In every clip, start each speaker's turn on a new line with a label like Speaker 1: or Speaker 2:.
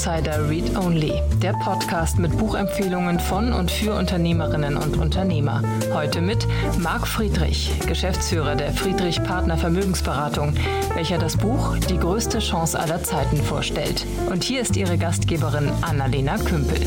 Speaker 1: Insider Read Only, der Podcast mit Buchempfehlungen von und für Unternehmerinnen und Unternehmer. Heute mit Marc Friedrich, Geschäftsführer der Friedrich Partner Vermögensberatung, welcher das Buch Die größte Chance aller Zeiten vorstellt. Und hier ist Ihre Gastgeberin Annalena Kümpel.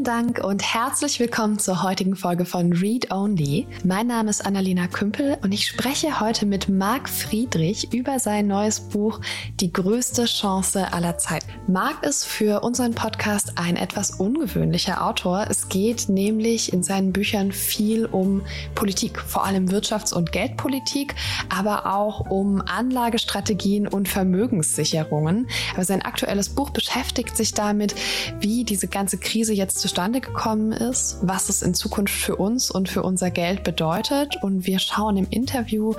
Speaker 2: Vielen Dank und herzlich willkommen zur heutigen Folge von Read Only. Mein Name ist Annalena Kümpel und ich spreche heute mit Marc Friedrich über sein neues Buch Die größte Chance aller Zeit. Marc ist für unseren Podcast ein etwas ungewöhnlicher Autor. Es geht nämlich in seinen Büchern viel um Politik, vor allem Wirtschafts- und Geldpolitik, aber auch um Anlagestrategien und Vermögenssicherungen. Aber sein aktuelles Buch beschäftigt sich damit, wie diese ganze Krise jetzt zustande gekommen ist, was es in Zukunft für uns und für unser Geld bedeutet. Und wir schauen im Interview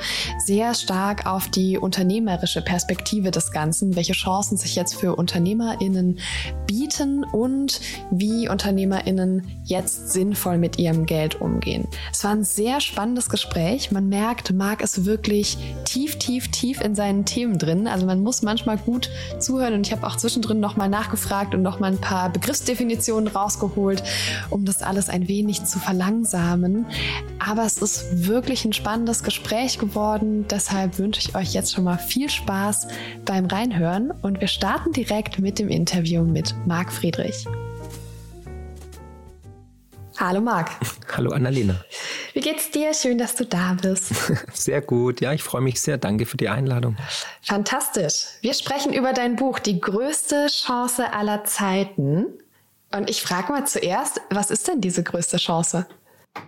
Speaker 2: sehr stark auf die unternehmerische Perspektive des Ganzen, welche Chancen sich jetzt für UnternehmerInnen bieten und wie UnternehmerInnen jetzt sinnvoll mit ihrem Geld umgehen. Es war ein sehr spannendes Gespräch. Man merkt, Marc ist wirklich tief, tief, tief in seinen Themen drin. Also man muss manchmal gut zuhören und ich habe auch zwischendrin nochmal nachgefragt und nochmal ein paar Begriffsdefinitionen raus rausgeholt, um das alles ein wenig zu verlangsamen. Aber es ist wirklich ein spannendes Gespräch geworden. Deshalb wünsche ich euch jetzt schon mal viel Spaß beim Reinhören und wir starten direkt mit dem Interview mit Marc Friedrich. Hallo Marc.
Speaker 3: Hallo Annalena.
Speaker 2: Wie geht's dir? Schön, dass du da bist.
Speaker 3: Sehr gut. Ja, ich freue mich sehr. Danke für die Einladung.
Speaker 2: Fantastisch. Wir sprechen über dein Buch Die größte Chance aller Zeiten. Und ich frage mal zuerst, was ist denn diese größte Chance?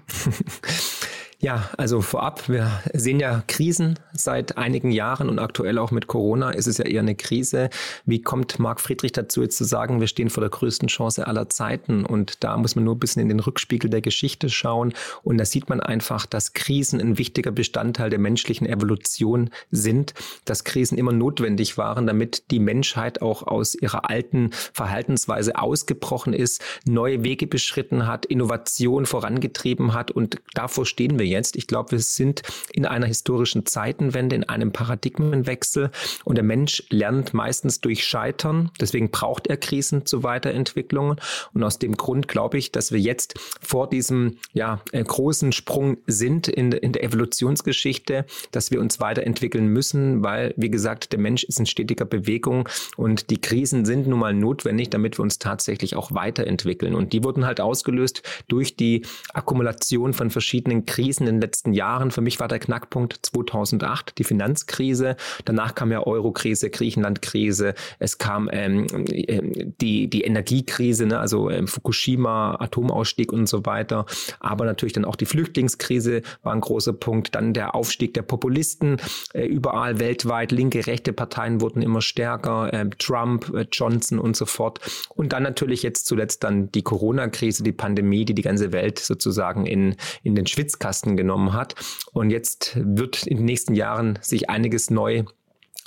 Speaker 3: Ja, also vorab, wir sehen ja Krisen seit einigen Jahren und aktuell auch mit Corona ist es ja eher eine Krise. Wie kommt Marc Friedrich dazu jetzt zu sagen, wir stehen vor der größten Chance aller Zeiten? Und da muss man nur ein bisschen in den Rückspiegel der Geschichte schauen. Und da sieht man einfach, dass Krisen ein wichtiger Bestandteil der menschlichen Evolution sind, dass Krisen immer notwendig waren, damit die Menschheit auch aus ihrer alten Verhaltensweise ausgebrochen ist, neue Wege beschritten hat, Innovation vorangetrieben hat. Und davor stehen wir jetzt. Ich glaube, wir sind in einer historischen Zeitenwende, in einem Paradigmenwechsel und der Mensch lernt meistens durch Scheitern. Deswegen braucht er Krisen zur Weiterentwicklung. Und aus dem Grund glaube ich, dass wir jetzt vor diesem ja, äh, großen Sprung sind in, in der Evolutionsgeschichte, dass wir uns weiterentwickeln müssen, weil, wie gesagt, der Mensch ist in stetiger Bewegung und die Krisen sind nun mal notwendig, damit wir uns tatsächlich auch weiterentwickeln. Und die wurden halt ausgelöst durch die Akkumulation von verschiedenen Krisen in den letzten Jahren. Für mich war der Knackpunkt 2008, die Finanzkrise. Danach kam ja Eurokrise, Griechenlandkrise. Es kam ähm, ähm, die, die Energiekrise, ne? also ähm, Fukushima, Atomausstieg und so weiter. Aber natürlich dann auch die Flüchtlingskrise war ein großer Punkt. Dann der Aufstieg der Populisten. Äh, überall weltweit linke, rechte Parteien wurden immer stärker. Äh, Trump, äh, Johnson und so fort. Und dann natürlich jetzt zuletzt dann die Corona-Krise, die Pandemie, die die ganze Welt sozusagen in, in den Schwitzkasten genommen hat. Und jetzt wird in den nächsten Jahren sich einiges neu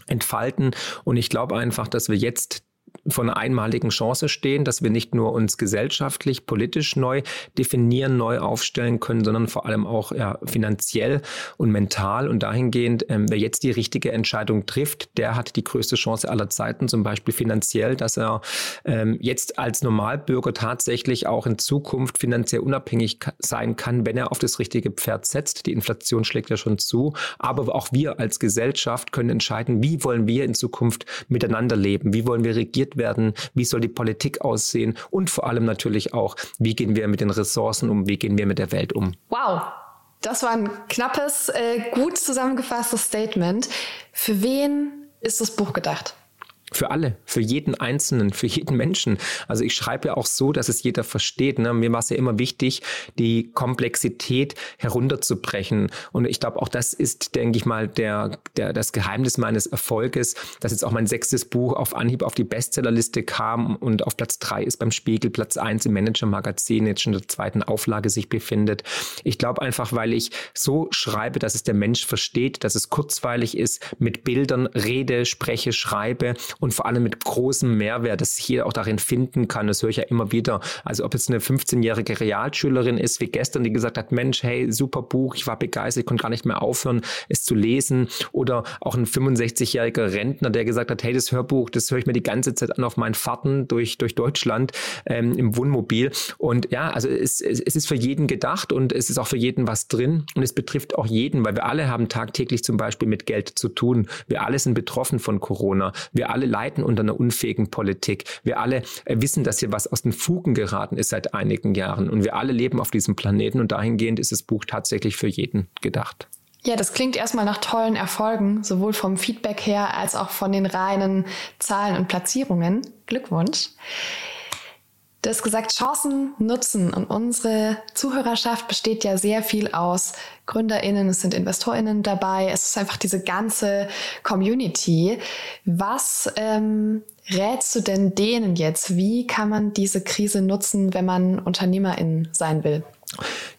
Speaker 3: entfalten. Und ich glaube einfach, dass wir jetzt vor einer einmaligen Chance stehen, dass wir nicht nur uns gesellschaftlich, politisch neu definieren, neu aufstellen können, sondern vor allem auch ja, finanziell und mental. Und dahingehend, ähm, wer jetzt die richtige Entscheidung trifft, der hat die größte Chance aller Zeiten, zum Beispiel finanziell, dass er ähm, jetzt als Normalbürger tatsächlich auch in Zukunft finanziell unabhängig sein kann, wenn er auf das richtige Pferd setzt. Die Inflation schlägt ja schon zu. Aber auch wir als Gesellschaft können entscheiden, wie wollen wir in Zukunft miteinander leben? Wie wollen wir regiert werden, wie soll die Politik aussehen und vor allem natürlich auch, wie gehen wir mit den Ressourcen um, wie gehen wir mit der Welt um.
Speaker 2: Wow, das war ein knappes, äh, gut zusammengefasstes Statement. Für wen ist das Buch gedacht?
Speaker 3: Für alle, für jeden Einzelnen, für jeden Menschen. Also ich schreibe ja auch so, dass es jeder versteht. Ne? Mir war es ja immer wichtig, die Komplexität herunterzubrechen. Und ich glaube, auch das ist, denke ich mal, der, der, das Geheimnis meines Erfolges, dass jetzt auch mein sechstes Buch auf Anhieb auf die Bestsellerliste kam und auf Platz drei ist beim Spiegel, Platz eins im Manager-Magazin, jetzt schon in der zweiten Auflage sich befindet. Ich glaube einfach, weil ich so schreibe, dass es der Mensch versteht, dass es kurzweilig ist, mit Bildern rede, spreche, schreibe und vor allem mit großem Mehrwert, dass sich jeder auch darin finden kann. Das höre ich ja immer wieder. Also ob jetzt eine 15-jährige Realschülerin ist, wie gestern, die gesagt hat, Mensch, hey, super Buch, ich war begeistert, ich konnte gar nicht mehr aufhören, es zu lesen. Oder auch ein 65-jähriger Rentner, der gesagt hat, hey, das Hörbuch, das höre ich mir die ganze Zeit an auf meinen Fahrten durch, durch Deutschland ähm, im Wohnmobil. Und ja, also es, es ist für jeden gedacht und es ist auch für jeden was drin und es betrifft auch jeden, weil wir alle haben tagtäglich zum Beispiel mit Geld zu tun. Wir alle sind betroffen von Corona. Wir alle leiden unter einer unfähigen Politik. Wir alle äh, wissen, dass hier was aus den Fugen geraten ist seit einigen Jahren und wir alle leben auf diesem Planeten und dahingehend ist das Buch tatsächlich für jeden gedacht.
Speaker 2: Ja, das klingt erstmal nach tollen Erfolgen, sowohl vom Feedback her als auch von den reinen Zahlen und Platzierungen. Glückwunsch. Du hast gesagt, Chancen nutzen. Und unsere Zuhörerschaft besteht ja sehr viel aus GründerInnen, es sind InvestorInnen dabei. Es ist einfach diese ganze Community. Was ähm, rätst du denn denen jetzt? Wie kann man diese Krise nutzen, wenn man UnternehmerIn sein will?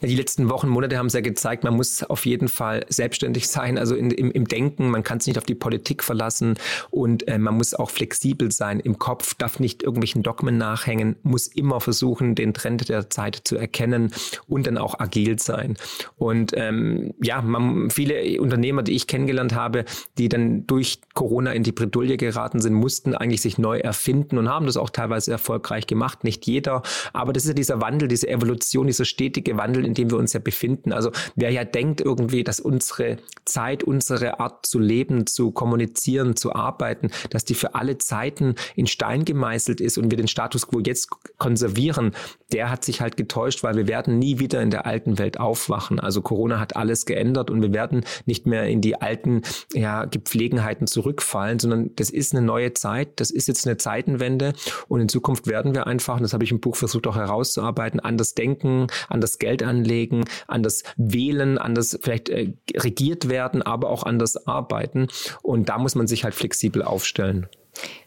Speaker 3: Ja, die letzten Wochen, Monate haben es ja gezeigt, man muss auf jeden Fall selbstständig sein, also in, im, im, Denken, man kann sich nicht auf die Politik verlassen und äh, man muss auch flexibel sein im Kopf, darf nicht irgendwelchen Dogmen nachhängen, muss immer versuchen, den Trend der Zeit zu erkennen und dann auch agil sein. Und ähm, ja, man, viele Unternehmer, die ich kennengelernt habe, die dann durch Corona in die Bredouille geraten sind, mussten eigentlich sich neu erfinden und haben das auch teilweise erfolgreich gemacht. Nicht jeder, aber das ist ja dieser Wandel, diese Evolution, dieser stetige Wandel, in dem wir uns ja befinden. Also wer ja denkt irgendwie, dass unsere Zeit, unsere Art zu leben, zu kommunizieren, zu arbeiten, dass die für alle Zeiten in Stein gemeißelt ist und wir den Status quo jetzt konservieren, der hat sich halt getäuscht, weil wir werden nie wieder in der alten Welt aufwachen. Also Corona hat alles geändert und wir werden nicht mehr in die alten ja, Gepflegenheiten zurückfallen, sondern das ist eine neue Zeit, das ist jetzt eine Zeitenwende und in Zukunft werden wir einfach, das habe ich im Buch versucht auch herauszuarbeiten, anders denken, anders Geld anlegen, anders wählen, anders vielleicht äh, regiert werden, aber auch anders arbeiten. Und da muss man sich halt flexibel aufstellen.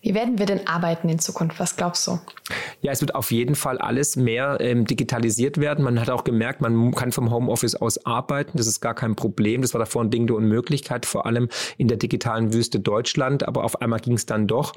Speaker 2: Wie werden wir denn arbeiten in Zukunft? Was glaubst du?
Speaker 3: Ja, es wird auf jeden Fall alles mehr ähm, digitalisiert werden. Man hat auch gemerkt, man kann vom Homeoffice aus arbeiten. Das ist gar kein Problem. Das war davor ein Ding der Unmöglichkeit, vor allem in der digitalen Wüste Deutschland. Aber auf einmal ging es dann doch.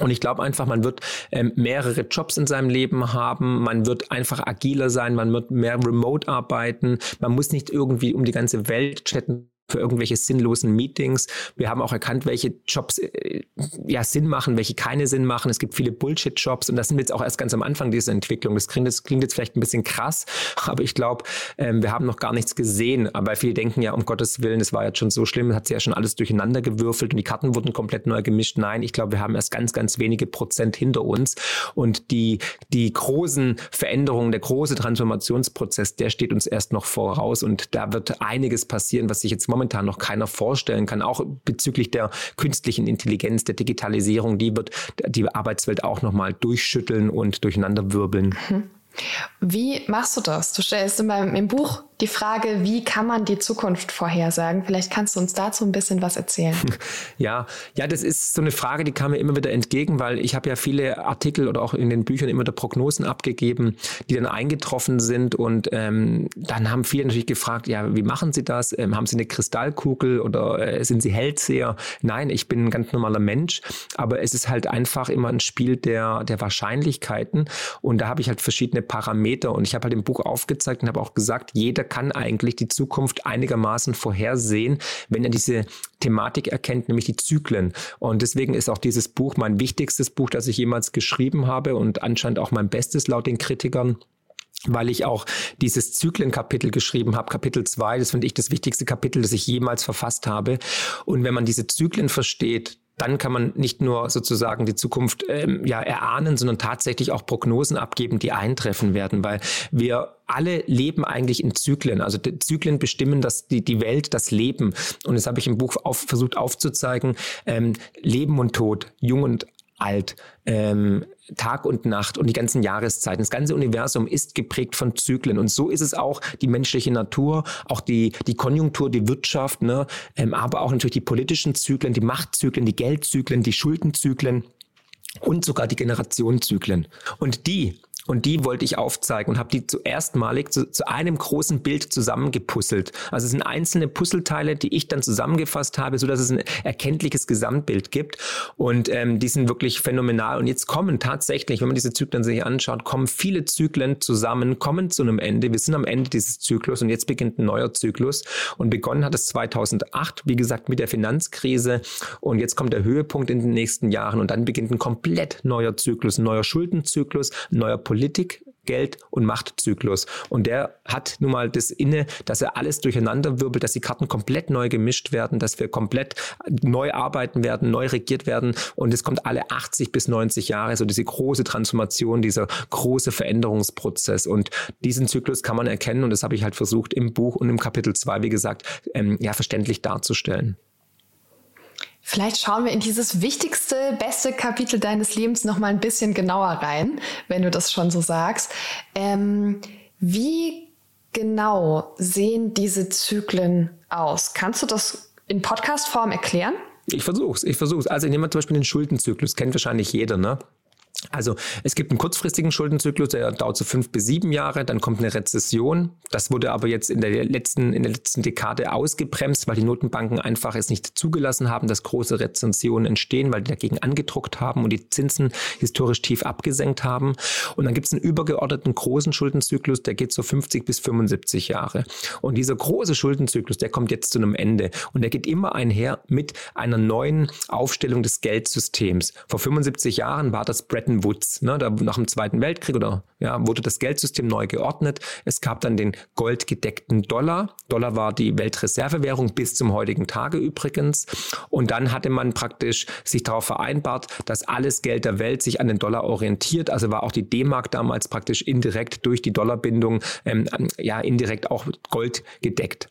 Speaker 3: Und ich glaube einfach, man wird ähm, mehrere Jobs in seinem Leben haben, man wird einfach agiler sein, man wird mehr remote arbeiten, man muss nicht irgendwie um die ganze Welt chatten für irgendwelche sinnlosen Meetings. Wir haben auch erkannt, welche Jobs äh, ja Sinn machen, welche keine Sinn machen. Es gibt viele Bullshit-Jobs und das sind wir jetzt auch erst ganz am Anfang dieser Entwicklung. Das klingt, das klingt jetzt vielleicht ein bisschen krass, aber ich glaube, ähm, wir haben noch gar nichts gesehen. Aber viele denken ja, um Gottes Willen, das war jetzt schon so schlimm, hat sich ja schon alles durcheinander gewürfelt und die Karten wurden komplett neu gemischt. Nein, ich glaube, wir haben erst ganz, ganz wenige Prozent hinter uns und die, die großen Veränderungen, der große Transformationsprozess, der steht uns erst noch voraus und da wird einiges passieren, was sich jetzt momentan momentan noch keiner vorstellen kann, auch bezüglich der künstlichen Intelligenz, der Digitalisierung, die wird die Arbeitswelt auch nochmal durchschütteln und durcheinanderwirbeln.
Speaker 2: Mhm. Wie machst du das? Du stellst immer im Buch die Frage, wie kann man die Zukunft vorhersagen? Vielleicht kannst du uns dazu ein bisschen was erzählen.
Speaker 3: Ja, ja, das ist so eine Frage, die kam mir immer wieder entgegen, weil ich habe ja viele Artikel oder auch in den Büchern immer wieder Prognosen abgegeben, die dann eingetroffen sind und ähm, dann haben viele natürlich gefragt, ja, wie machen Sie das? Ähm, haben Sie eine Kristallkugel oder äh, sind Sie Hellseher? Nein, ich bin ein ganz normaler Mensch, aber es ist halt einfach immer ein Spiel der, der Wahrscheinlichkeiten und da habe ich halt verschiedene Parameter und ich habe halt im Buch aufgezeigt und habe auch gesagt, jeder kann eigentlich die Zukunft einigermaßen vorhersehen, wenn er diese Thematik erkennt, nämlich die Zyklen. Und deswegen ist auch dieses Buch mein wichtigstes Buch, das ich jemals geschrieben habe und anscheinend auch mein bestes laut den Kritikern weil ich auch dieses Zyklenkapitel geschrieben habe, Kapitel 2, das finde ich das wichtigste Kapitel, das ich jemals verfasst habe. Und wenn man diese Zyklen versteht, dann kann man nicht nur sozusagen die Zukunft ähm, ja erahnen, sondern tatsächlich auch Prognosen abgeben, die eintreffen werden, weil wir alle leben eigentlich in Zyklen. Also Zyklen bestimmen das, die, die Welt, das Leben. Und das habe ich im Buch auf, versucht aufzuzeigen. Ähm, Leben und Tod, jung und alt, ähm, Tag und Nacht und die ganzen Jahreszeiten. Das ganze Universum ist geprägt von Zyklen und so ist es auch die menschliche Natur, auch die, die Konjunktur, die Wirtschaft, ne? ähm, aber auch natürlich die politischen Zyklen, die Machtzyklen, die Geldzyklen, die Schuldenzyklen und sogar die Generationenzyklen. Und die Und die wollte ich aufzeigen und habe die zuerstmalig zu, zu einem großen Bild zusammengepuzzelt. Also es sind einzelne Puzzleteile, die ich dann zusammengefasst habe, so dass es ein erkenntliches Gesamtbild gibt. Und ähm, die sind wirklich phänomenal. Und jetzt kommen tatsächlich, wenn man diese Zyklen sich anschaut, kommen viele Zyklen zusammen, kommen zu einem Ende. Wir sind am Ende dieses Zyklus und jetzt beginnt ein neuer Zyklus. Und begonnen hat es 2008, wie gesagt, mit der Finanzkrise. Und jetzt kommt der Höhepunkt in den nächsten Jahren und dann beginnt ein komplett neuer Zyklus, ein neuer Schuldenzyklus, ein neuer Politik, Geld- und Machtzyklus. Und der hat nun mal das inne, dass er alles durcheinander wirbelt, dass die Karten komplett neu gemischt werden, dass wir komplett neu arbeiten werden, neu regiert werden. Und es kommt alle 80 bis 90 Jahre, so diese große Transformation, dieser große Veränderungsprozess. Und diesen Zyklus kann man erkennen. Und das habe ich halt versucht im Buch und im Kapitel 2, wie gesagt, ähm, ja, verständlich darzustellen.
Speaker 2: Vielleicht schauen wir in dieses wichtigste, beste Kapitel deines Lebens noch mal ein bisschen genauer rein, wenn du das schon so sagst. Ähm, wie genau sehen diese Zyklen aus? Kannst du das in Podcast-Form erklären?
Speaker 3: Ich versuch's, ich versuch's. Also nehmen wir zum Beispiel den Schuldenzyklus, kennt wahrscheinlich jeder, ne? Also es gibt einen kurzfristigen Schuldenzyklus, der dauert so fünf bis sieben Jahre, dann kommt eine Rezession. Das wurde aber jetzt in der letzten, in der letzten Dekade ausgebremst, weil die Notenbanken einfach es nicht zugelassen haben, dass große Rezessionen entstehen, weil die dagegen angedruckt haben und die Zinsen historisch tief abgesenkt haben. Und dann gibt es einen übergeordneten großen Schuldenzyklus, der geht so 50 bis 75 Jahre. Und dieser große Schuldenzyklus, der kommt jetzt zu einem Ende. Und der geht immer einher mit einer neuen Aufstellung des Geldsystems. Vor 75 Jahren war das Bretton Woods. Ne? Da, nach dem Zweiten Weltkrieg oder ja, wurde das Geldsystem neu geordnet. Es gab dann den goldgedeckten Dollar. Dollar war die Weltreservewährung bis zum heutigen Tage übrigens. Und dann hatte man praktisch sich darauf vereinbart, dass alles Geld der Welt sich an den Dollar orientiert. Also war auch die D-Mark damals praktisch indirekt durch die Dollarbindung ähm, ja indirekt auch Gold gedeckt.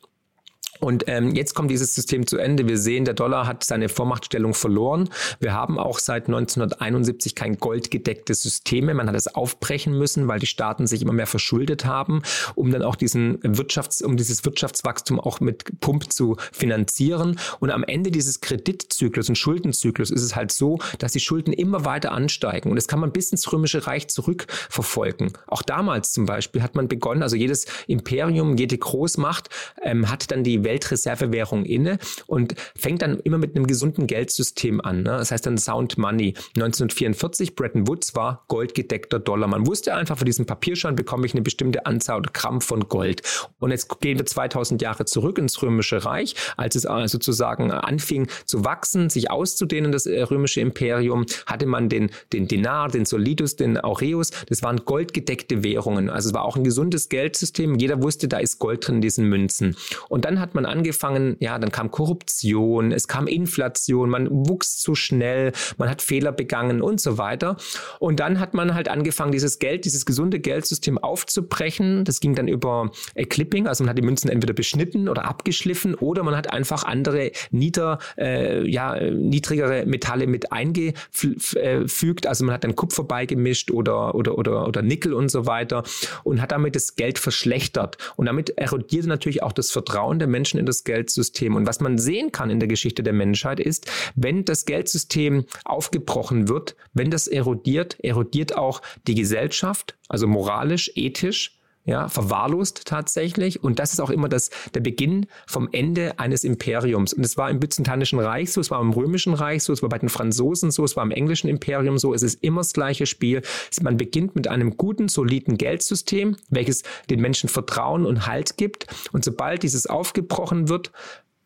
Speaker 3: Und ähm, jetzt kommt dieses System zu Ende. Wir sehen, der Dollar hat seine Vormachtstellung verloren. Wir haben auch seit 1971 kein goldgedecktes System mehr. Man hat es aufbrechen müssen, weil die Staaten sich immer mehr verschuldet haben, um dann auch diesen Wirtschafts-, um dieses Wirtschaftswachstum auch mit Pump zu finanzieren. Und am Ende dieses Kreditzyklus und Schuldenzyklus ist es halt so, dass die Schulden immer weiter ansteigen. Und das kann man bis ins Römische Reich zurückverfolgen. Auch damals zum Beispiel hat man begonnen, also jedes Imperium, jede Großmacht ähm, hat dann die Weltreservewährung inne und fängt dann immer mit einem gesunden Geldsystem an. Ne? Das heißt dann Sound Money. 1944, Bretton Woods war goldgedeckter Dollar. Man wusste einfach, für diesen Papierschein bekomme ich eine bestimmte Anzahl oder Gramm von Gold. Und jetzt gehen wir 2000 Jahre zurück ins Römische Reich, als es äh, sozusagen anfing zu wachsen, sich auszudehnen, das äh, römische Imperium, hatte man den, den Dinar, den Solidus, den Aureus. Das waren goldgedeckte Währungen. Also es war auch ein gesundes Geldsystem. Jeder wusste, da ist Gold drin in diesen Münzen. Und dann hat man man angefangen, ja, dann kam Korruption, es kam Inflation, man wuchs zu schnell, man hat Fehler begangen und so weiter. Und dann hat man halt angefangen, dieses Geld, dieses gesunde Geldsystem aufzubrechen. Das ging dann über Clipping, also man hat die Münzen entweder beschnitten oder abgeschliffen oder man hat einfach andere nieder, äh, ja, niedrigere Metalle mit eingefügt. Also man hat dann Kupfer beigemischt oder, oder, oder, oder Nickel und so weiter und hat damit das Geld verschlechtert. Und damit erodierte natürlich auch das Vertrauen der Menschen Menschen in das Geldsystem. Und was man sehen kann in der Geschichte der Menschheit ist, wenn das Geldsystem aufgebrochen wird, wenn das erodiert, erodiert auch die Gesellschaft, also moralisch, ethisch, ja, verwahrlost tatsächlich. Und das ist auch immer das, der Beginn vom Ende eines Imperiums. Und es war im Byzantinischen Reich so, es war im Römischen Reich so, es war bei den Franzosen so, es war im englischen Imperium so. Es ist immer das gleiche Spiel. Man beginnt mit einem guten, soliden Geldsystem, welches den Menschen Vertrauen und Halt gibt. Und sobald dieses aufgebrochen wird,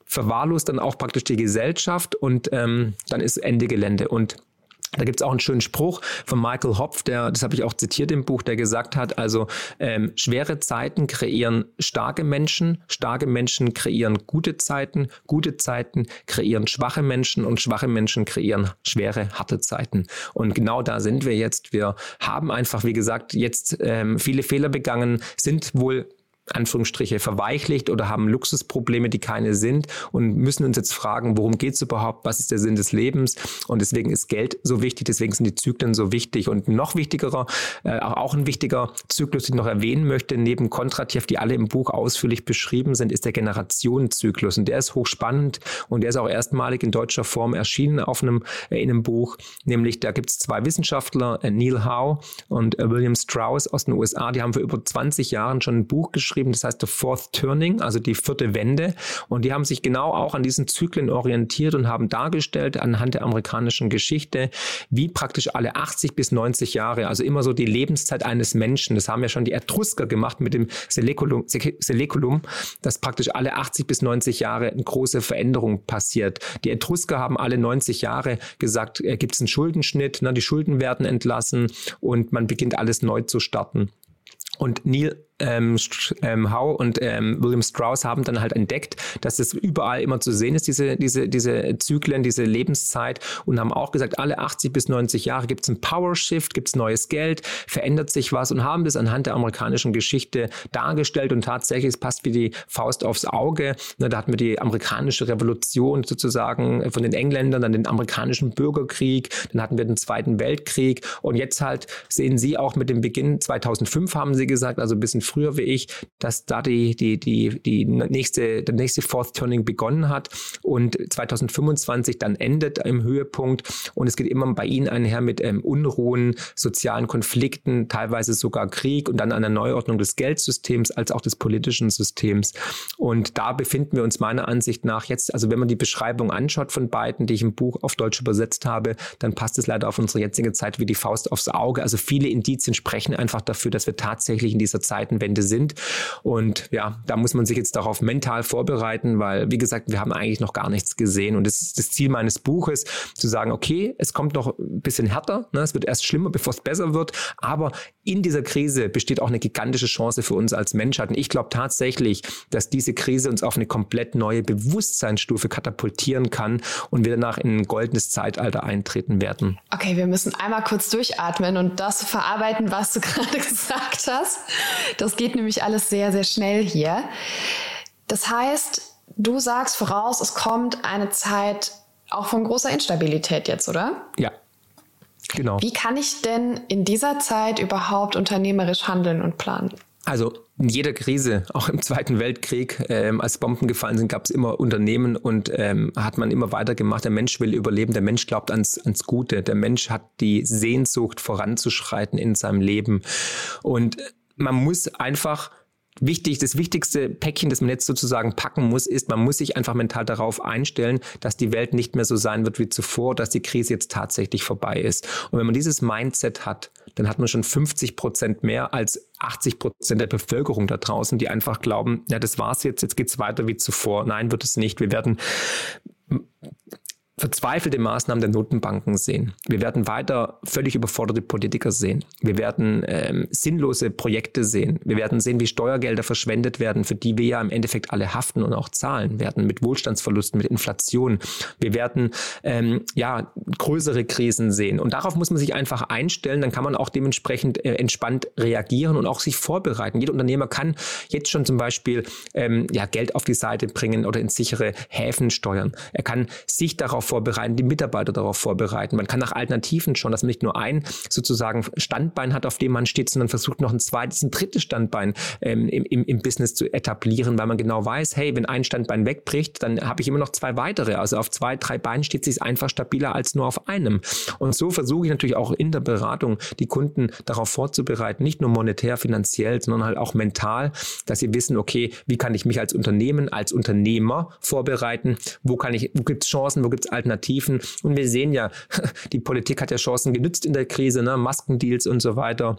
Speaker 3: verwahrlost dann auch praktisch die Gesellschaft und ähm, dann ist Ende Gelände. Und da gibt es auch einen schönen Spruch von Michael Hopf, der, das habe ich auch zitiert im Buch, der gesagt hat, also ähm, schwere Zeiten kreieren starke Menschen, starke Menschen kreieren gute Zeiten, gute Zeiten kreieren schwache Menschen und schwache Menschen kreieren schwere, harte Zeiten. Und genau da sind wir jetzt. Wir haben einfach, wie gesagt, jetzt ähm, viele Fehler begangen, sind wohl Anführungsstriche verweichlicht oder haben Luxusprobleme, die keine sind und müssen uns jetzt fragen, worum geht es überhaupt, was ist der Sinn des Lebens? Und deswegen ist Geld so wichtig, deswegen sind die Zyklen so wichtig. Und noch wichtigerer, äh, auch ein wichtiger Zyklus, den ich noch erwähnen möchte, neben Kontratiev, die alle im Buch ausführlich beschrieben sind, ist der Generationenzyklus. Und der ist hochspannend und der ist auch erstmalig in deutscher Form erschienen auf einem, äh, in einem Buch, nämlich da gibt es zwei Wissenschaftler, äh, Neil Howe und äh, William Strauss aus den USA, die haben für über 20 Jahren schon ein Buch geschrieben, geschrieben, das heißt The Fourth Turning, also die vierte Wende. Und die haben sich genau auch an diesen Zyklen orientiert und haben dargestellt anhand der amerikanischen Geschichte, wie praktisch alle 80 bis 90 Jahre, also immer so die Lebenszeit eines Menschen, das haben ja schon die Etrusker gemacht mit dem Seleculum, dass praktisch alle 80 bis 90 Jahre eine große Veränderung passiert. Die Etrusker haben alle 90 Jahre gesagt, äh, gibt es einen Schuldenschnitt, ne, die Schulden werden entlassen und man beginnt alles neu zu starten. Und Neil ähm, ähm, Howe und ähm, William Strauss haben dann halt entdeckt, dass es überall immer zu sehen ist, diese, diese, diese Zyklen, diese Lebenszeit und haben auch gesagt, alle 80 bis 90 Jahre gibt es einen Power Shift, gibt es neues Geld, verändert sich was und haben das anhand der amerikanischen Geschichte dargestellt und tatsächlich, es passt wie die Faust aufs Auge. Na, da hatten wir die amerikanische Revolution sozusagen von den Engländern, dann den amerikanischen Bürgerkrieg, dann hatten wir den Zweiten Weltkrieg und jetzt halt sehen Sie auch mit dem Beginn 2005 haben Sie gesagt, also ein bisschen früher wie ich, dass da die, die, die, die nächste, der nächste Fourth Turning begonnen hat und 2025 dann endet im Höhepunkt. Und es geht immer bei Ihnen einher mit ähm, Unruhen, sozialen Konflikten, teilweise sogar Krieg und dann einer Neuordnung des Geldsystems als auch des politischen Systems. Und da befinden wir uns meiner Ansicht nach jetzt, also wenn man die Beschreibung anschaut von beiden, die ich im Buch auf Deutsch übersetzt habe, dann passt es leider auf unsere jetzige Zeit wie die Faust aufs Auge. Also viele Indizien sprechen einfach dafür, dass wir tatsächlich in dieser Zeit Zeitenwende sind. Und ja, da muss man sich jetzt darauf mental vorbereiten, weil, wie gesagt, wir haben eigentlich noch gar nichts gesehen. Und das ist das Ziel meines Buches, zu sagen, okay, es kommt noch ein bisschen härter, ne? es wird erst schlimmer, bevor es besser wird, aber in dieser Krise besteht auch eine gigantische Chance für uns als Menschheit. Und ich glaube tatsächlich, dass diese Krise uns auf eine komplett neue Bewusstseinsstufe katapultieren kann und wir danach in ein goldenes Zeitalter eintreten werden.
Speaker 2: Okay, wir müssen einmal kurz durchatmen und das verarbeiten, was du gerade gesagt hast. Das geht nämlich alles sehr, sehr schnell hier. Das heißt, du sagst voraus, es kommt eine Zeit auch von großer Instabilität jetzt, oder?
Speaker 3: Ja. Genau.
Speaker 2: Wie kann ich denn in dieser Zeit überhaupt unternehmerisch handeln und planen?
Speaker 3: Also in jeder Krise, auch im Zweiten Weltkrieg, ähm, als Bomben gefallen sind, gab es immer Unternehmen und ähm, hat man immer weitergemacht. Der Mensch will überleben, der Mensch glaubt ans, ans Gute, der Mensch hat die Sehnsucht voranzuschreiten in seinem Leben. Und man muss einfach wichtig, das wichtigste Päckchen, das man jetzt sozusagen packen muss, ist, man muss sich einfach mental darauf einstellen, dass die Welt nicht mehr so sein wird wie zuvor, dass die Krise jetzt tatsächlich vorbei ist. Und wenn man dieses Mindset hat, dann hat man schon 50 Prozent mehr als 80 Prozent der Bevölkerung da draußen, die einfach glauben, ja, das war's jetzt, jetzt geht's weiter wie zuvor. Nein, wird es nicht. Wir werden verzweifelte Maßnahmen der Notenbanken sehen. Wir werden weiter völlig überforderte Politiker sehen. Wir werden ähm, sinnlose Projekte sehen. Wir werden sehen, wie Steuergelder verschwendet werden, für die wir ja im Endeffekt alle haften und auch zahlen werden, mit Wohlstandsverlusten, mit Inflation. Wir werden ähm, ja größere Krisen sehen. Und darauf muss man sich einfach einstellen. Dann kann man auch dementsprechend äh, entspannt reagieren und auch sich vorbereiten. Jeder Unternehmer kann jetzt schon zum Beispiel ähm, ja, Geld auf die Seite bringen oder in sichere Häfen steuern. Er kann sich darauf vorbereiten, die Mitarbeiter darauf vorbereiten. Man kann nach Alternativen schauen, dass man nicht nur ein sozusagen Standbein hat, auf dem man steht, sondern versucht noch ein zweites, ein drittes Standbein ähm, im, im, im Business zu etablieren, weil man genau weiß, hey, wenn ein Standbein wegbricht, dann habe ich immer noch zwei weitere. Also auf zwei, drei Beinen steht sich einfach stabiler als nur auf einem. Und so versuche ich natürlich auch in der Beratung die Kunden darauf vorzubereiten, nicht nur monetär, finanziell, sondern halt auch mental, dass sie wissen, okay, wie kann ich mich als Unternehmen, als Unternehmer vorbereiten, wo kann ich, wo gibt es Chancen, wo gibt es Alternativen. Und wir sehen ja, die Politik hat ja Chancen genützt in der Krise, ne? Maskendeals und so weiter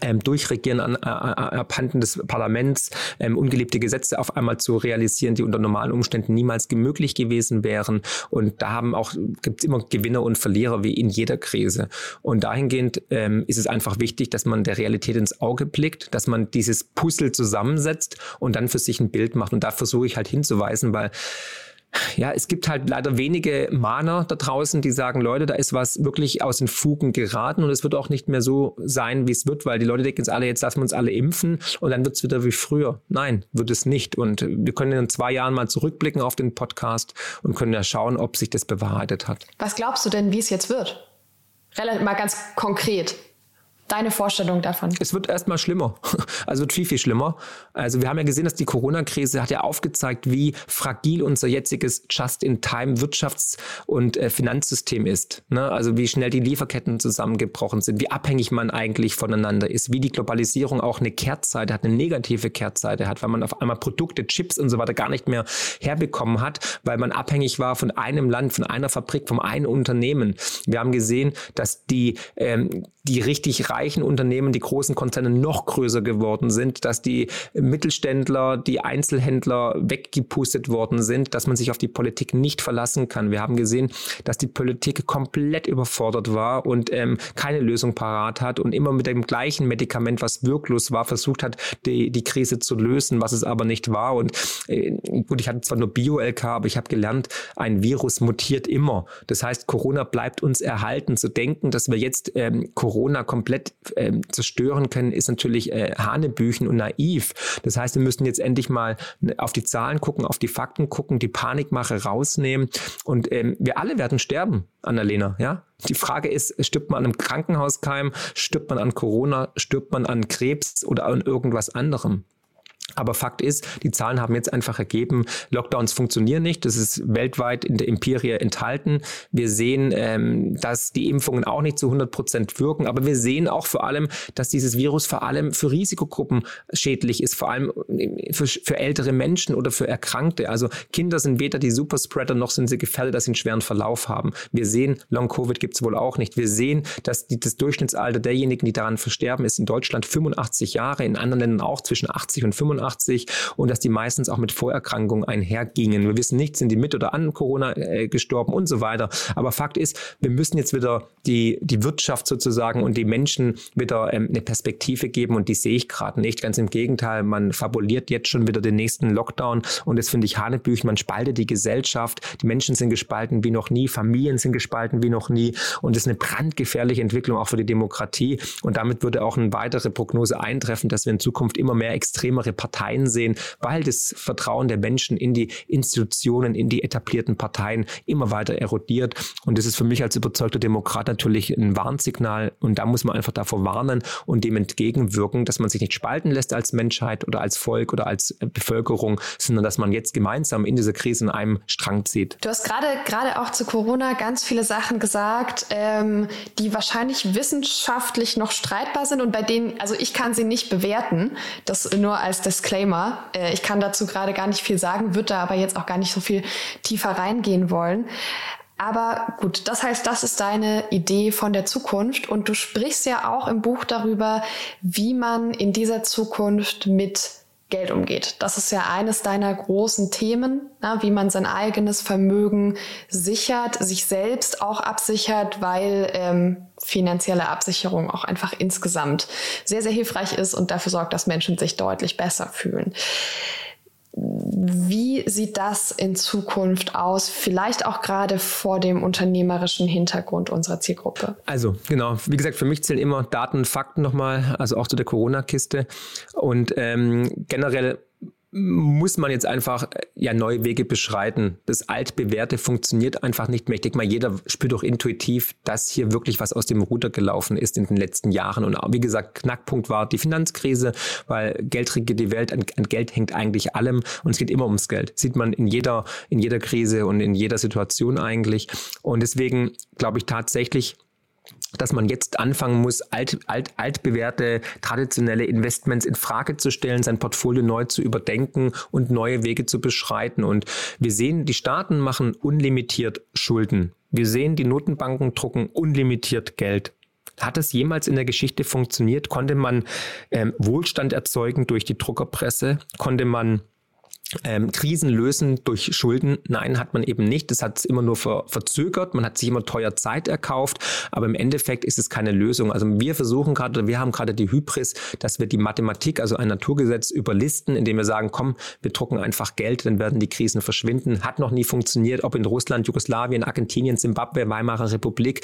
Speaker 3: ähm, Durchregieren an, abhanden des Parlaments, ähm, ungeliebte Gesetze auf einmal zu realisieren, die unter normalen Umständen niemals möglich gewesen wären. Und da haben auch gibt es immer Gewinner und Verlierer wie in jeder Krise. Und dahingehend ähm, ist es einfach wichtig, dass man der Realität ins Auge blickt, dass man dieses Puzzle zusammensetzt und dann für sich ein Bild macht. Und da versuche ich halt hinzuweisen, weil ja, es gibt halt leider wenige Mahner da draußen, die sagen, Leute, da ist was wirklich aus den Fugen geraten und es wird auch nicht mehr so sein, wie es wird, weil die Leute denken jetzt alle, jetzt lassen wir uns alle impfen und dann wird es wieder wie früher. Nein, wird es nicht. Und wir können in zwei Jahren mal zurückblicken auf den Podcast und können ja schauen, ob sich das bewahrheitet hat.
Speaker 2: Was glaubst du denn, wie es jetzt wird? Relativ mal ganz konkret deine Vorstellung davon?
Speaker 3: Es wird erstmal schlimmer. Also wird viel, viel schlimmer. Also wir haben ja gesehen, dass die Corona-Krise hat ja aufgezeigt, wie fragil unser jetziges Just-in-Time-Wirtschafts- und äh, Finanzsystem ist. Ne? Also wie schnell die Lieferketten zusammengebrochen sind, wie abhängig man eigentlich voneinander ist, wie die Globalisierung auch eine Kehrtseite hat, eine negative Kehrtseite hat, weil man auf einmal Produkte, Chips und so weiter gar nicht mehr herbekommen hat, weil man abhängig war von einem Land, von einer Fabrik, von einem Unternehmen. Wir haben gesehen, dass die, ähm, die richtig reichen Unternehmen, die großen Konzerne noch größer geworden sind, dass die Mittelständler, die Einzelhändler weggepustet worden sind, dass man sich auf die Politik nicht verlassen kann. Wir haben gesehen, dass die Politik komplett überfordert war und ähm, keine Lösung parat hat und immer mit dem gleichen Medikament, was wirklos war, versucht hat, die, die Krise zu lösen, was es aber nicht war. Und äh, gut, ich hatte zwar nur Bio-LK, aber ich habe gelernt, ein Virus mutiert immer. Das heißt, Corona bleibt uns erhalten. Zu denken, dass wir jetzt ähm, Corona komplett äh, zerstören können, ist natürlich äh, Hanebüchen und naiv. Das heißt, wir müssen jetzt endlich mal auf die Zahlen gucken, auf die Fakten gucken, die Panikmache rausnehmen und ähm, wir alle werden sterben, Annalena, ja? Die Frage ist, stirbt man an einem Krankenhauskeim, stirbt man an Corona, stirbt man an Krebs oder an irgendwas anderem? Aber Fakt ist, die Zahlen haben jetzt einfach ergeben, Lockdowns funktionieren nicht. Das ist weltweit in der Empirie enthalten. Wir sehen, ähm, dass die Impfungen auch nicht zu 100 Prozent wirken. Aber wir sehen auch vor allem, dass dieses Virus vor allem für Risikogruppen schädlich ist, vor allem äh, für, für ältere Menschen oder für Erkrankte. Also Kinder sind weder die Superspreader noch sind sie gefährdet, dass sie einen schweren Verlauf haben. Wir sehen, Long-Covid gibt es wohl auch nicht. Wir sehen, dass die, das Durchschnittsalter derjenigen, die daran versterben, ist in Deutschland 85 Jahre, in anderen Ländern auch zwischen 80 und 85. 85 und dass die meistens auch mit Vorerkrankungen einhergingen. Wir wissen nicht, sind die mit oder an Corona äh, gestorben und so weiter. Aber Fakt ist, wir müssen jetzt wieder die, die Wirtschaft sozusagen und die Menschen wieder ähm, eine Perspektive geben und die sehe ich gerade nicht. Ganz im Gegenteil, man fabuliert jetzt schon wieder den nächsten Lockdown und das finde ich Hanebüchen. Man spaltet die Gesellschaft, die Menschen sind gespalten wie noch nie, Familien sind gespalten wie noch nie und das ist eine brandgefährliche Entwicklung auch für die Demokratie und damit würde auch eine weitere Prognose eintreffen, dass wir in Zukunft immer mehr extremere Parteien sehen, weil das Vertrauen der Menschen in die Institutionen, in die etablierten Parteien immer weiter erodiert. Und das ist für mich als überzeugter Demokrat natürlich ein Warnsignal. Und da muss man einfach davor warnen und dem entgegenwirken, dass man sich nicht spalten lässt als Menschheit oder als Volk oder als Bevölkerung, sondern dass man jetzt gemeinsam in dieser Krise in einem Strang zieht.
Speaker 2: Du hast gerade gerade auch zu Corona ganz viele Sachen gesagt, ähm, die wahrscheinlich wissenschaftlich noch streitbar sind und bei denen, also ich kann sie nicht bewerten. Das nur als Disclaimer. Äh, ich kann dazu gerade gar nicht viel sagen, würde da aber jetzt auch gar nicht so viel tiefer reingehen wollen. Aber gut, das heißt, das ist deine Idee von der Zukunft und du sprichst ja auch im Buch darüber, wie man in dieser Zukunft mit Geld umgeht. Das ist ja eines deiner großen Themen, na, wie man sein eigenes Vermögen sichert, sich selbst auch absichert, weil ähm, finanzielle Absicherung auch einfach insgesamt sehr, sehr hilfreich ist und dafür sorgt, dass Menschen sich deutlich besser fühlen. Wie sieht das in Zukunft aus? Vielleicht auch gerade vor dem unternehmerischen Hintergrund unserer Zielgruppe.
Speaker 3: Also genau, wie gesagt, für mich zählen immer Daten und Fakten nochmal, also auch zu der Corona-Kiste. Und ähm, generell muss man jetzt einfach äh, ja neue Wege beschreiten. Das altbewährte funktioniert einfach nicht mehr. Ich denke mal, jeder spürt doch intuitiv, dass hier wirklich was aus dem Ruder gelaufen ist in den letzten Jahren. Und wie gesagt, Knackpunkt war die Finanzkrise, weil Geld regiert die Welt, an, an, Geld hängt eigentlich allem und es geht immer ums Geld. Sieht man in jeder, in jeder Krise und in jeder Situation eigentlich. Und deswegen glaube ich tatsächlich, dass man jetzt anfangen muss, alt, alt, altbewährte traditionelle Investments in Frage zu stellen, sein Portfolio neu zu überdenken und neue Wege zu beschreiten. Und wir sehen, die Staaten machen unlimitiert Schulden. Wir sehen, die Notenbanken drucken unlimitiert Geld. Hat es jemals in der Geschichte funktioniert? Konnte man ähm, Wohlstand erzeugen durch die Druckerpresse? Konnte man ähm, Krisen lösen durch Schulden. Nein, hat man eben nicht. Das hat es immer nur ver verzögert. Man hat sich immer teuer Zeit erkauft. Aber im Endeffekt ist es keine Lösung. Also wir versuchen gerade, wir haben gerade die Hybris, dass wir die Mathematik, also ein Naturgesetz überlisten, indem wir sagen, komm, wir drucken einfach Geld, dann werden die Krisen verschwinden. Hat noch nie funktioniert, ob in Russland, Jugoslawien, Argentinien, Zimbabwe, Weimarer Republik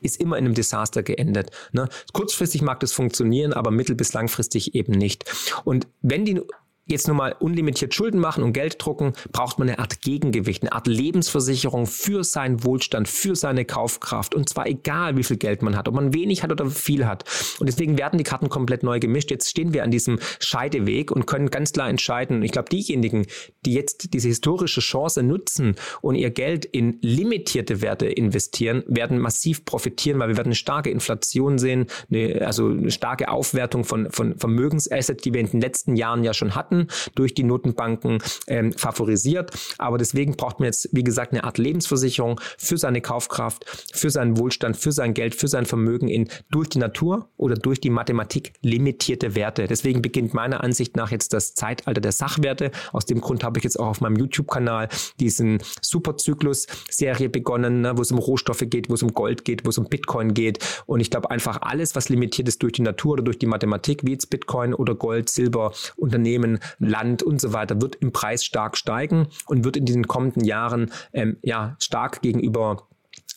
Speaker 3: ist immer in einem Desaster geendet. Ne? Kurzfristig mag das funktionieren, aber mittel- bis langfristig eben nicht. Und wenn die jetzt nur mal unlimitiert Schulden machen und Geld drucken, braucht man eine Art Gegengewicht, eine Art Lebensversicherung für seinen Wohlstand, für seine Kaufkraft. Und zwar egal, wie viel Geld man hat, ob man wenig hat oder viel hat. Und deswegen werden die Karten komplett neu gemischt. Jetzt stehen wir an diesem Scheideweg und können ganz klar entscheiden. Ich glaube, diejenigen, die jetzt diese historische Chance nutzen und ihr Geld in limitierte Werte investieren, werden massiv profitieren, weil wir werden eine starke Inflation sehen, eine, also eine starke Aufwertung von, von Vermögensassets, die wir in den letzten Jahren ja schon hatten Staaten durch die Notenbanken ähm, favorisiert. Aber deswegen braucht man jetzt, wie gesagt, eine Art Lebensversicherung für seine Kaufkraft, für seinen Wohlstand, für sein Geld, für sein Vermögen in durch die Natur oder durch die Mathematik limitierte Werte. Deswegen beginnt meiner Ansicht nach jetzt das Zeitalter der Sachwerte. Aus dem Grund habe ich jetzt auch auf meinem YouTube-Kanal diesen Superzyklus-Serie begonnen, ne, wo es um Rohstoffe geht, wo es um Gold geht, wo es um Bitcoin geht. Und ich glaube einfach alles, was limitiert ist durch die Natur oder durch die Mathematik, wie jetzt Bitcoin oder Gold, Silber, Unternehmen, Land und so weiter, wird im Preis stark steigen und wird in den kommenden Jahren ähm, ja stark gegenüber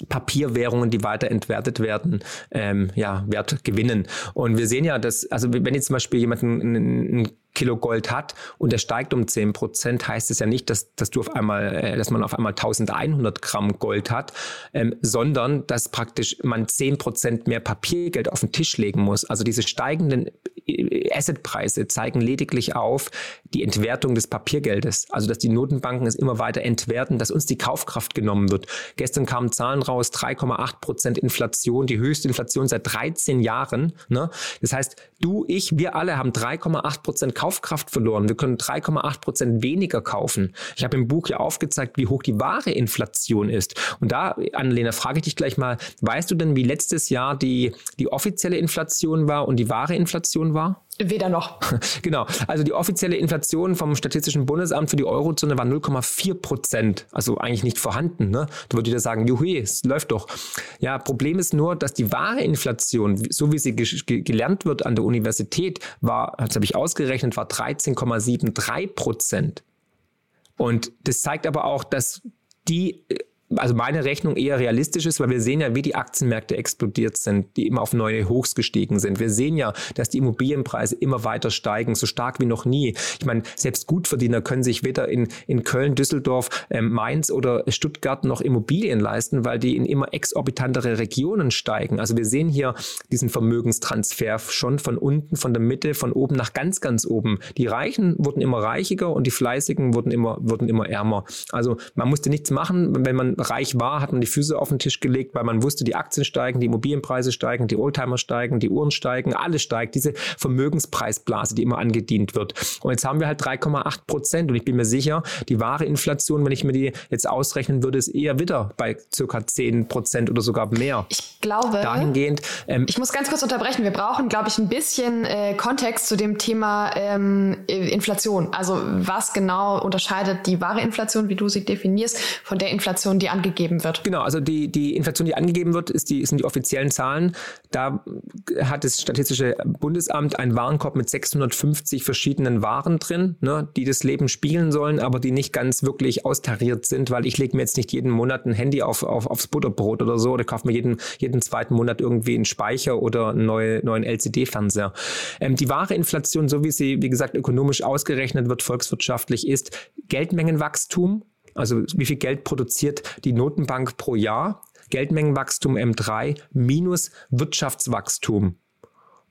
Speaker 3: Papierwährungen, die weiter entwertet werden, ähm, ja, Wert gewinnen. Und wir sehen ja, dass, also wenn jetzt zum Beispiel jemand ein, ein Kilo Gold hat und er steigt um 10 Prozent, heißt es ja nicht, dass, dass du auf einmal, äh, dass man auf einmal 1100 Gramm Gold hat, ähm, sondern dass praktisch man 10 Prozent mehr Papiergeld auf den Tisch legen muss. Also diese steigenden äh, Assetpreise zeigen lediglich auf die Entwertung des Papiergeldes. Also dass die Notenbanken es immer weiter entwerten, dass uns die Kaufkraft genommen wird. Gestern kamen Zahlen raus, 3,8 Prozent Inflation, die höchste Inflation seit 13 Jahren. Ne? Das heißt, du, ich, wir alle haben 3,8 Prozent Kaufkraft verloren. Wir können 3,8 Prozent weniger kaufen. Ich habe im Buch ja aufgezeigt, wie hoch die wahre Inflation ist. Und da, Annalena, frage ich dich gleich mal, weißt du denn, wie letztes Jahr die, die offizielle Inflation war und die wahre Inflation war?
Speaker 2: Weder noch.
Speaker 3: Genau. Also die offizielle Inflation vom Statistischen Bundesamt für die Eurozone war 0,4 Prozent. Also eigentlich nicht vorhanden. Ne? Da würde jeder sagen, juhui, es läuft doch. Ja, Problem ist nur, dass die wahre Inflation, so wie sie ge gelernt wird an der Universität, war, das habe ich ausgerechnet, war 13,73 Prozent. Und das zeigt aber auch, dass die also meine Rechnung eher realistisch ist, weil wir sehen ja, wie die Aktienmärkte explodiert sind, die immer auf neue Hochs gestiegen sind. Wir sehen ja, dass die Immobilienpreise immer weiter steigen, so stark wie noch nie. Ich meine, selbst Gutverdiener können sich weder in, in Köln, Düsseldorf, ähm, Mainz oder Stuttgart noch Immobilien leisten, weil die in immer exorbitantere Regionen steigen. Also wir sehen hier diesen Vermögenstransfer schon von unten, von der Mitte, von oben nach ganz, ganz oben. Die Reichen wurden immer reichiger und die Fleißigen wurden immer, wurden immer ärmer. Also man musste nichts machen, wenn man reich war, hat man die Füße auf den Tisch gelegt, weil man wusste, die Aktien steigen, die Immobilienpreise steigen, die Oldtimer steigen, die Uhren steigen, alles steigt. Diese Vermögenspreisblase, die immer angedient wird. Und jetzt haben wir halt 3,8 Prozent. Und ich bin mir sicher, die wahre Inflation, wenn ich mir die jetzt ausrechnen würde, ist eher wieder bei circa 10 Prozent oder sogar mehr.
Speaker 2: Ich glaube.
Speaker 3: Dahingehend.
Speaker 2: Ähm, ich muss ganz kurz unterbrechen. Wir brauchen, glaube ich, ein bisschen äh, Kontext zu dem Thema ähm, Inflation. Also was genau unterscheidet die wahre Inflation, wie du sie definierst, von der Inflation, die angegeben wird.
Speaker 3: Genau, also die, die Inflation, die angegeben wird, ist die, sind die offiziellen Zahlen. Da hat das Statistische Bundesamt einen Warenkorb mit 650 verschiedenen Waren drin, ne, die das Leben spiegeln sollen, aber die nicht ganz wirklich austariert sind, weil ich lege mir jetzt nicht jeden Monat ein Handy auf, auf, aufs Butterbrot oder so oder kaufe mir jeden, jeden zweiten Monat irgendwie einen Speicher oder einen neue, neuen LCD-Fernseher. Ähm, die wahre Inflation, so wie sie, wie gesagt, ökonomisch ausgerechnet wird, volkswirtschaftlich, ist Geldmengenwachstum also wie viel Geld produziert die Notenbank pro Jahr? Geldmengenwachstum M3 minus Wirtschaftswachstum.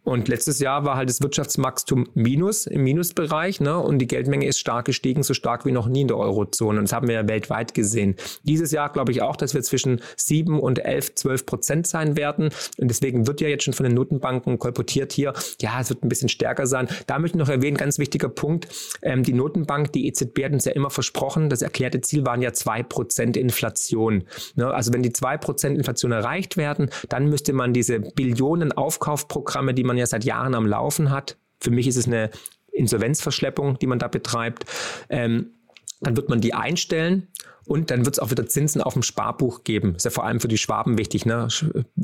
Speaker 3: Und letztes Jahr war halt das Wirtschaftswachstum minus im Minusbereich, ne? Und die Geldmenge ist stark gestiegen, so stark wie noch nie in der Eurozone. Und das haben wir ja weltweit gesehen. Dieses Jahr glaube ich auch, dass wir zwischen 7 und 11, 12 Prozent sein werden. Und deswegen wird ja jetzt schon von den Notenbanken kolportiert hier, ja, es wird ein bisschen stärker sein. Da möchte ich noch erwähnen, ganz wichtiger Punkt, ähm, die Notenbank, die EZB hat uns ja immer versprochen, das erklärte Ziel waren ja 2 Prozent Inflation. Ne? Also wenn die 2 Prozent Inflation erreicht werden, dann müsste man diese Billionen Aufkaufprogramme, die man ja seit Jahren am Laufen hat. Für mich ist es eine Insolvenzverschleppung, die man da betreibt. Ähm, dann wird man die einstellen und dann wird es auch wieder Zinsen auf dem Sparbuch geben. Ist ja vor allem für die Schwaben wichtig, ne?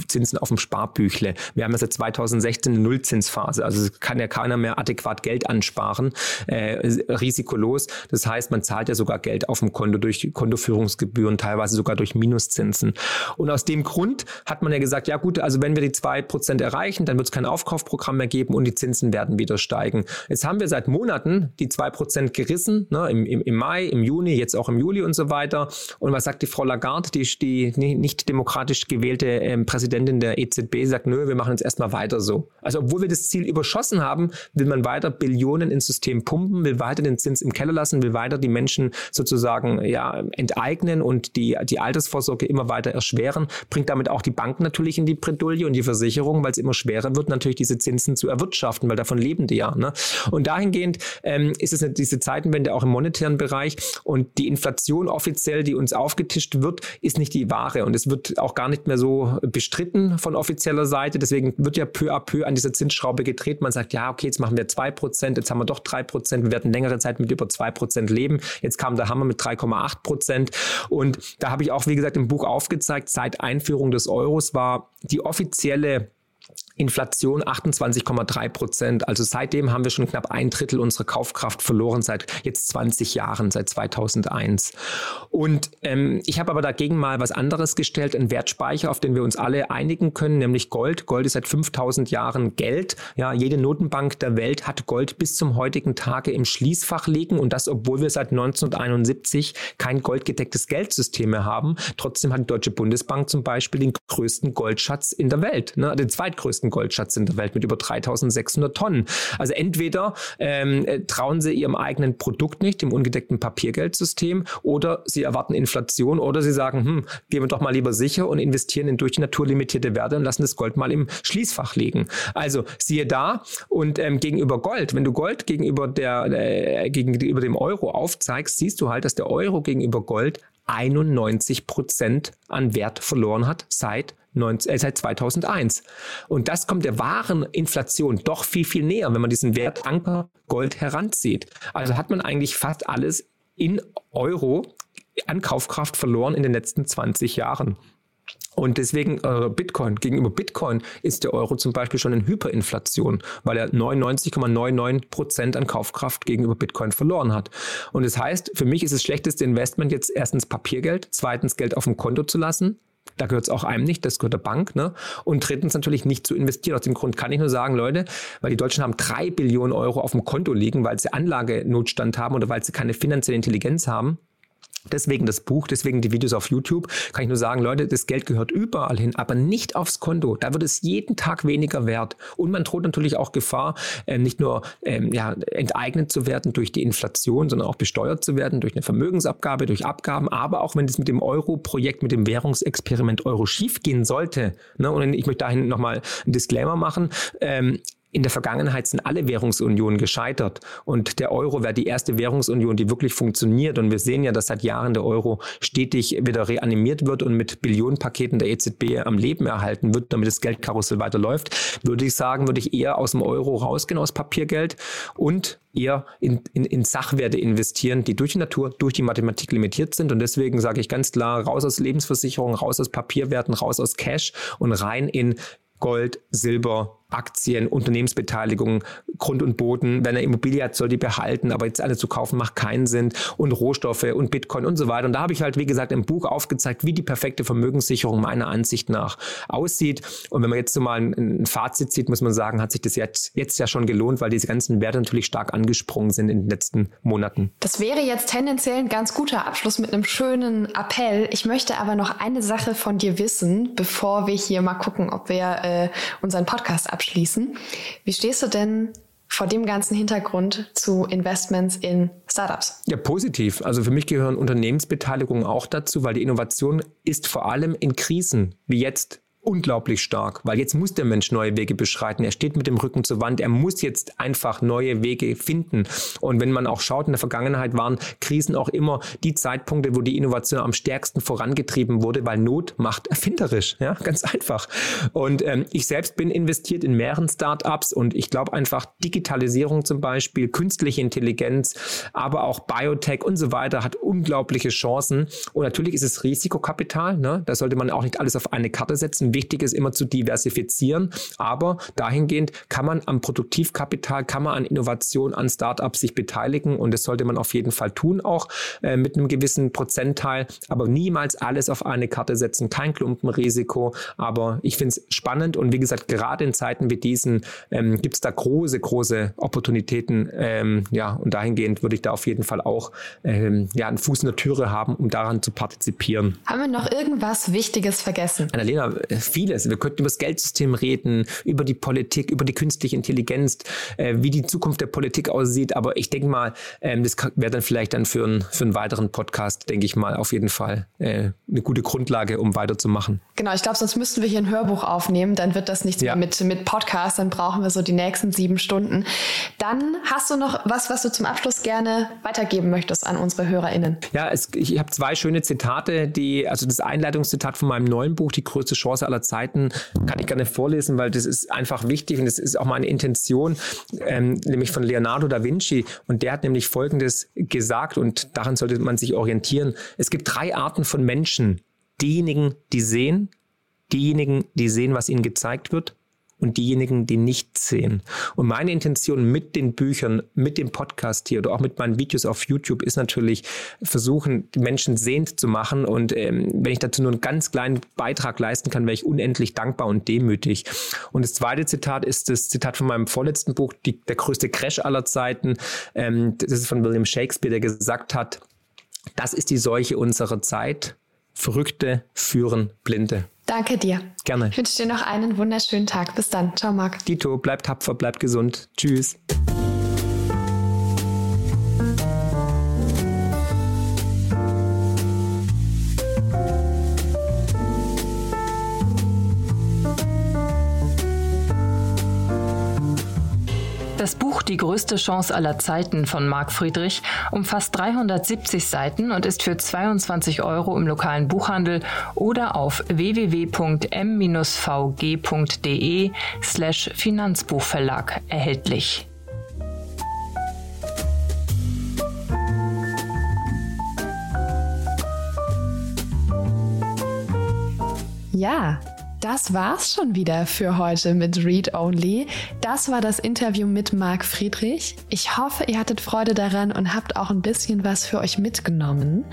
Speaker 3: Zinsen auf dem Sparbüchle. Wir haben ja seit 2016 eine Nullzinsphase. Also kann ja keiner mehr adäquat Geld ansparen, äh, risikolos. Das heißt, man zahlt ja sogar Geld auf dem Konto durch Kontoführungsgebühren, teilweise sogar durch Minuszinsen. Und aus dem Grund hat man ja gesagt, ja gut, also wenn wir die zwei Prozent erreichen, dann wird es kein Aufkaufprogramm mehr geben und die Zinsen werden wieder steigen. Jetzt haben wir seit Monaten die zwei Prozent gerissen, ne? Im, im, im Mai, im Juni, jetzt auch im Juli und so weiter weiter. Und was sagt die Frau Lagarde, die, die nicht demokratisch gewählte ähm, Präsidentin der EZB, sagt, nö, wir machen jetzt erstmal weiter so. Also obwohl wir das Ziel überschossen haben, will man weiter Billionen ins System pumpen, will weiter den Zins im Keller lassen, will weiter die Menschen sozusagen ja, enteignen und die, die Altersvorsorge immer weiter erschweren, bringt damit auch die Banken natürlich in die Bredouille und die Versicherung, weil es immer schwerer wird, natürlich diese Zinsen zu erwirtschaften, weil davon leben die ja. Ne? Und dahingehend ähm, ist es diese Zeitenwende auch im monetären Bereich und die Inflation offiziell offiziell, die uns aufgetischt wird, ist nicht die wahre. Und es wird auch gar nicht mehr so bestritten von offizieller Seite. Deswegen wird ja peu à peu an dieser Zinsschraube gedreht. Man sagt, ja, okay, jetzt machen wir 2%, jetzt haben wir doch 3%, wir werden längere Zeit mit über 2% leben. Jetzt kam der Hammer mit 3,8%. Und da habe ich auch, wie gesagt, im Buch aufgezeigt, seit Einführung des Euros war die offizielle Inflation 28,3 Prozent. Also seitdem haben wir schon knapp ein Drittel unserer Kaufkraft verloren seit jetzt 20 Jahren, seit 2001. Und ähm, ich habe aber dagegen mal was anderes gestellt, einen Wertspeicher, auf den wir uns alle einigen können, nämlich Gold. Gold ist seit 5000 Jahren Geld. Ja, jede Notenbank der Welt hat Gold bis zum heutigen Tage im Schließfach liegen und das, obwohl wir seit 1971 kein goldgedecktes Geldsystem mehr haben. Trotzdem hat die Deutsche Bundesbank zum Beispiel den größten Goldschatz in der Welt, ne, den zweitgrößten größten Goldschatz in der Welt mit über 3600 Tonnen. Also entweder ähm, äh, trauen sie ihrem eigenen Produkt nicht, dem ungedeckten Papiergeldsystem, oder sie erwarten Inflation, oder sie sagen, hm, gehen wir doch mal lieber sicher und investieren in durch die Natur limitierte Werte und lassen das Gold mal im Schließfach liegen. Also siehe da und ähm, gegenüber Gold, wenn du Gold gegenüber der äh, gegenüber dem Euro aufzeigst, siehst du halt, dass der Euro gegenüber Gold 91 Prozent an Wert verloren hat seit 19, äh, seit 2001. Und das kommt der wahren Inflation doch viel, viel näher, wenn man diesen Wert Anker Gold heranzieht. Also hat man eigentlich fast alles in Euro an Kaufkraft verloren in den letzten 20 Jahren. Und deswegen äh, Bitcoin, gegenüber Bitcoin ist der Euro zum Beispiel schon in Hyperinflation, weil er 99,99 Prozent an Kaufkraft gegenüber Bitcoin verloren hat. Und das heißt, für mich ist das schlechteste Investment jetzt erstens Papiergeld, zweitens Geld auf dem Konto zu lassen, da gehört es auch einem nicht, das gehört der Bank. Ne? Und drittens natürlich nicht zu investieren. Aus dem Grund kann ich nur sagen, Leute, weil die Deutschen haben drei Billionen Euro auf dem Konto liegen, weil sie Anlagenotstand haben oder weil sie keine finanzielle Intelligenz haben. Deswegen das Buch, deswegen die Videos auf YouTube, kann ich nur sagen, Leute, das Geld gehört überall hin, aber nicht aufs Konto. Da wird es jeden Tag weniger wert. Und man droht natürlich auch Gefahr, ähm, nicht nur ähm, ja, enteignet zu werden durch die Inflation, sondern auch besteuert zu werden durch eine Vermögensabgabe, durch Abgaben. Aber auch wenn es mit dem Euro-Projekt, mit dem Währungsexperiment Euro schiefgehen sollte, ne, und ich möchte dahin nochmal einen Disclaimer machen, ähm, in der Vergangenheit sind alle Währungsunionen gescheitert und der Euro wäre die erste Währungsunion, die wirklich funktioniert. Und wir sehen ja, dass seit Jahren der Euro stetig wieder reanimiert wird und mit Billionenpaketen der EZB am Leben erhalten wird, damit das Geldkarussell weiterläuft. Würde ich sagen, würde ich eher aus dem Euro rausgehen, aus Papiergeld und eher in, in, in Sachwerte investieren, die durch die Natur, durch die Mathematik limitiert sind. Und deswegen sage ich ganz klar, raus aus Lebensversicherung, raus aus Papierwerten, raus aus Cash und rein in Gold, Silber, Aktien, Unternehmensbeteiligungen, Grund und Boden. Wenn er Immobilie hat, soll die behalten, aber jetzt alle zu kaufen macht keinen Sinn. Und Rohstoffe und Bitcoin und so weiter. Und da habe ich halt, wie gesagt, im Buch aufgezeigt, wie die perfekte Vermögenssicherung meiner Ansicht nach aussieht. Und wenn man jetzt so mal ein, Fazit zieht, muss man sagen, hat sich das jetzt, jetzt ja schon gelohnt, weil diese ganzen Werte natürlich stark angesprungen sind in den letzten Monaten.
Speaker 2: Das wäre jetzt tendenziell ein ganz guter Abschluss mit einem schönen Appell. Ich möchte aber noch eine Sache von dir wissen, bevor wir hier mal gucken, ob wir äh, unseren Podcast abschließen. Wie stehst du denn vor dem ganzen Hintergrund zu Investments in Startups?
Speaker 3: Ja, positiv. Also für mich gehören Unternehmensbeteiligungen auch dazu, weil die Innovation ist vor allem in Krisen wie jetzt unglaublich stark, weil jetzt muss der Mensch neue Wege beschreiten. Er steht mit dem Rücken zur Wand. Er muss jetzt einfach neue Wege finden. Und wenn man auch schaut, in der Vergangenheit waren Krisen auch immer die Zeitpunkte, wo die Innovation am stärksten vorangetrieben wurde, weil Not macht erfinderisch. Ja, ganz einfach. Und ähm, ich selbst bin investiert in mehreren Startups und ich glaube einfach Digitalisierung zum Beispiel, künstliche Intelligenz, aber auch Biotech und so weiter hat unglaubliche Chancen. Und natürlich ist es Risikokapital. Ne? Da sollte man auch nicht alles auf eine Karte setzen. Wichtig ist immer zu diversifizieren. Aber dahingehend kann man am Produktivkapital, kann man an Innovation, an Startups sich beteiligen. Und das sollte man auf jeden Fall tun, auch äh, mit einem gewissen Prozentteil. Aber niemals alles auf eine Karte setzen. Kein Klumpenrisiko. Aber ich finde es spannend. Und wie gesagt, gerade in Zeiten wie diesen ähm, gibt es da große, große Opportunitäten. Ähm, ja, und dahingehend würde ich da auf jeden Fall auch ähm, ja, einen Fuß in der Türe haben, um daran zu partizipieren.
Speaker 2: Haben wir noch irgendwas Wichtiges vergessen?
Speaker 3: Annalena, äh, vieles. Wir könnten über das Geldsystem reden, über die Politik, über die künstliche Intelligenz, äh, wie die Zukunft der Politik aussieht. Aber ich denke mal, ähm, das wäre dann vielleicht dann für, ein, für einen weiteren Podcast, denke ich mal, auf jeden Fall äh, eine gute Grundlage, um weiterzumachen.
Speaker 2: Genau, ich glaube, sonst müssten wir hier ein Hörbuch aufnehmen. Dann wird das nichts ja. mehr mit, mit Podcast. Dann brauchen wir so die nächsten sieben Stunden. Dann hast du noch was, was du zum Abschluss gerne weitergeben möchtest an unsere HörerInnen.
Speaker 3: Ja, es, ich habe zwei schöne Zitate, die, also das Einleitungszitat von meinem neuen Buch, Die größte Chance aller Zeiten, kann ich gerne vorlesen, weil das ist einfach wichtig und das ist auch meine Intention, ähm, nämlich von Leonardo da Vinci. Und der hat nämlich Folgendes gesagt und daran sollte man sich orientieren. Es gibt drei Arten von Menschen. Diejenigen, die sehen, diejenigen, die sehen, was ihnen gezeigt wird und diejenigen, die nicht sehen. Und meine Intention mit den Büchern, mit dem Podcast hier oder auch mit meinen Videos auf YouTube ist natürlich versuchen, die Menschen sehend zu machen. Und ähm, wenn ich dazu nur einen ganz kleinen Beitrag leisten kann, wäre ich unendlich dankbar und demütig. Und das zweite Zitat ist das Zitat von meinem vorletzten Buch, die, der größte Crash aller Zeiten. Ähm, das ist von William Shakespeare, der gesagt hat, das ist die Seuche unserer Zeit. Verrückte führen Blinde.
Speaker 2: Danke dir.
Speaker 3: Gerne.
Speaker 2: Ich wünsche dir noch einen wunderschönen Tag. Bis dann. Ciao, Marc.
Speaker 3: Dito, bleib tapfer, bleib gesund. Tschüss.
Speaker 1: Die größte Chance aller Zeiten von Marc Friedrich umfasst 370 Seiten und ist für 22 Euro im lokalen Buchhandel oder auf www.m-vg.de slash Finanzbuchverlag erhältlich.
Speaker 2: Ja, das war's schon wieder für heute mit Read Only. Das war das Interview mit Marc Friedrich. Ich hoffe, ihr hattet Freude daran und habt auch ein bisschen was für euch mitgenommen.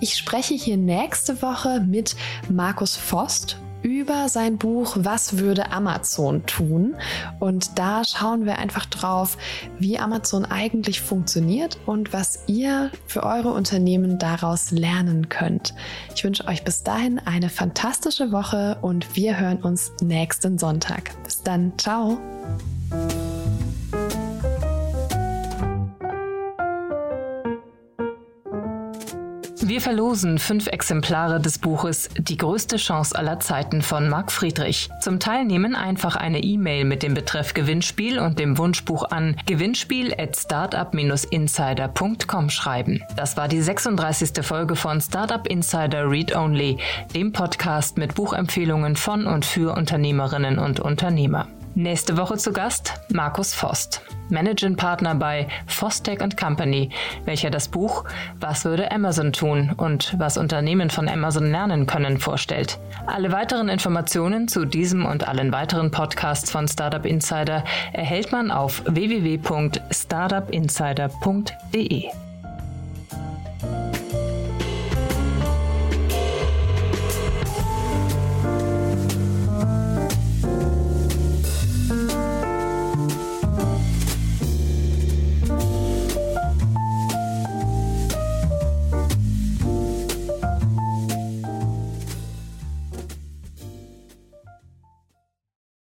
Speaker 2: Ich spreche hier nächste Woche mit Markus Vost über sein Buch Was würde Amazon tun? Und da schauen wir einfach drauf, wie Amazon eigentlich funktioniert und was ihr für eure Unternehmen daraus lernen könnt. Ich wünsche euch bis dahin eine fantastische Woche und wir hören uns nächsten Sonntag. Bis dann, ciao!
Speaker 1: Wir verlosen fünf Exemplare des Buches Die größte Chance aller Zeiten von Marc Friedrich. Zum Teilnehmen einfach eine E-Mail mit dem Betreff Gewinnspiel und dem Wunschbuch an gewinnspiel at startup-insider.com schreiben. Das war die 36. Folge von Startup Insider Read Only, dem Podcast mit Buchempfehlungen von und für Unternehmerinnen und Unternehmer. Nächste Woche zu Gast Markus Vost, Managing Partner bei Vostech Company, welcher das Buch Was würde Amazon tun und was Unternehmen von Amazon lernen können vorstellt. Alle weiteren Informationen zu diesem und allen weiteren Podcasts von Startup Insider erhält man auf www.startupinsider.de.